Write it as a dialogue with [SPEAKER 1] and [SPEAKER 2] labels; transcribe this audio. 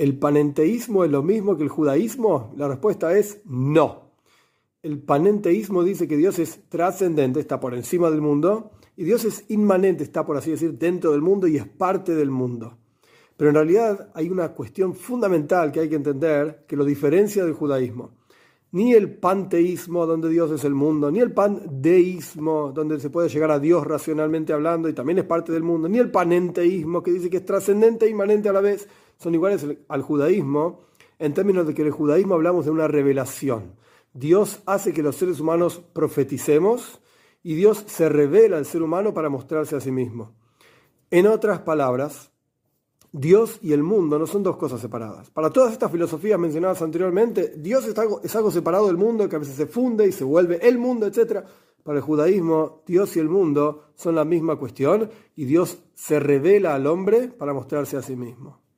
[SPEAKER 1] ¿el panenteísmo es lo mismo que el judaísmo? La respuesta es no. El panenteísmo dice que Dios es trascendente, está por encima del mundo, y Dios es inmanente, está por así decir dentro del mundo y es parte del mundo. Pero en realidad hay una cuestión fundamental que hay que entender que lo diferencia del judaísmo. Ni el panteísmo, donde Dios es el mundo, ni el pandeísmo, donde se puede llegar a Dios racionalmente hablando y también es parte del mundo, ni el panenteísmo, que dice que es trascendente e inmanente a la vez, son iguales al judaísmo, en términos de que en el judaísmo hablamos de una revelación. Dios hace que los seres humanos profeticemos y Dios se revela al ser humano para mostrarse a sí mismo. En otras palabras, Dios y el mundo no son dos cosas separadas. Para todas estas filosofías mencionadas anteriormente, Dios es algo, es algo separado del mundo que a veces se funde y se vuelve el mundo, etc. Para el judaísmo, Dios y el mundo son la misma cuestión y Dios se revela al hombre para mostrarse a sí mismo.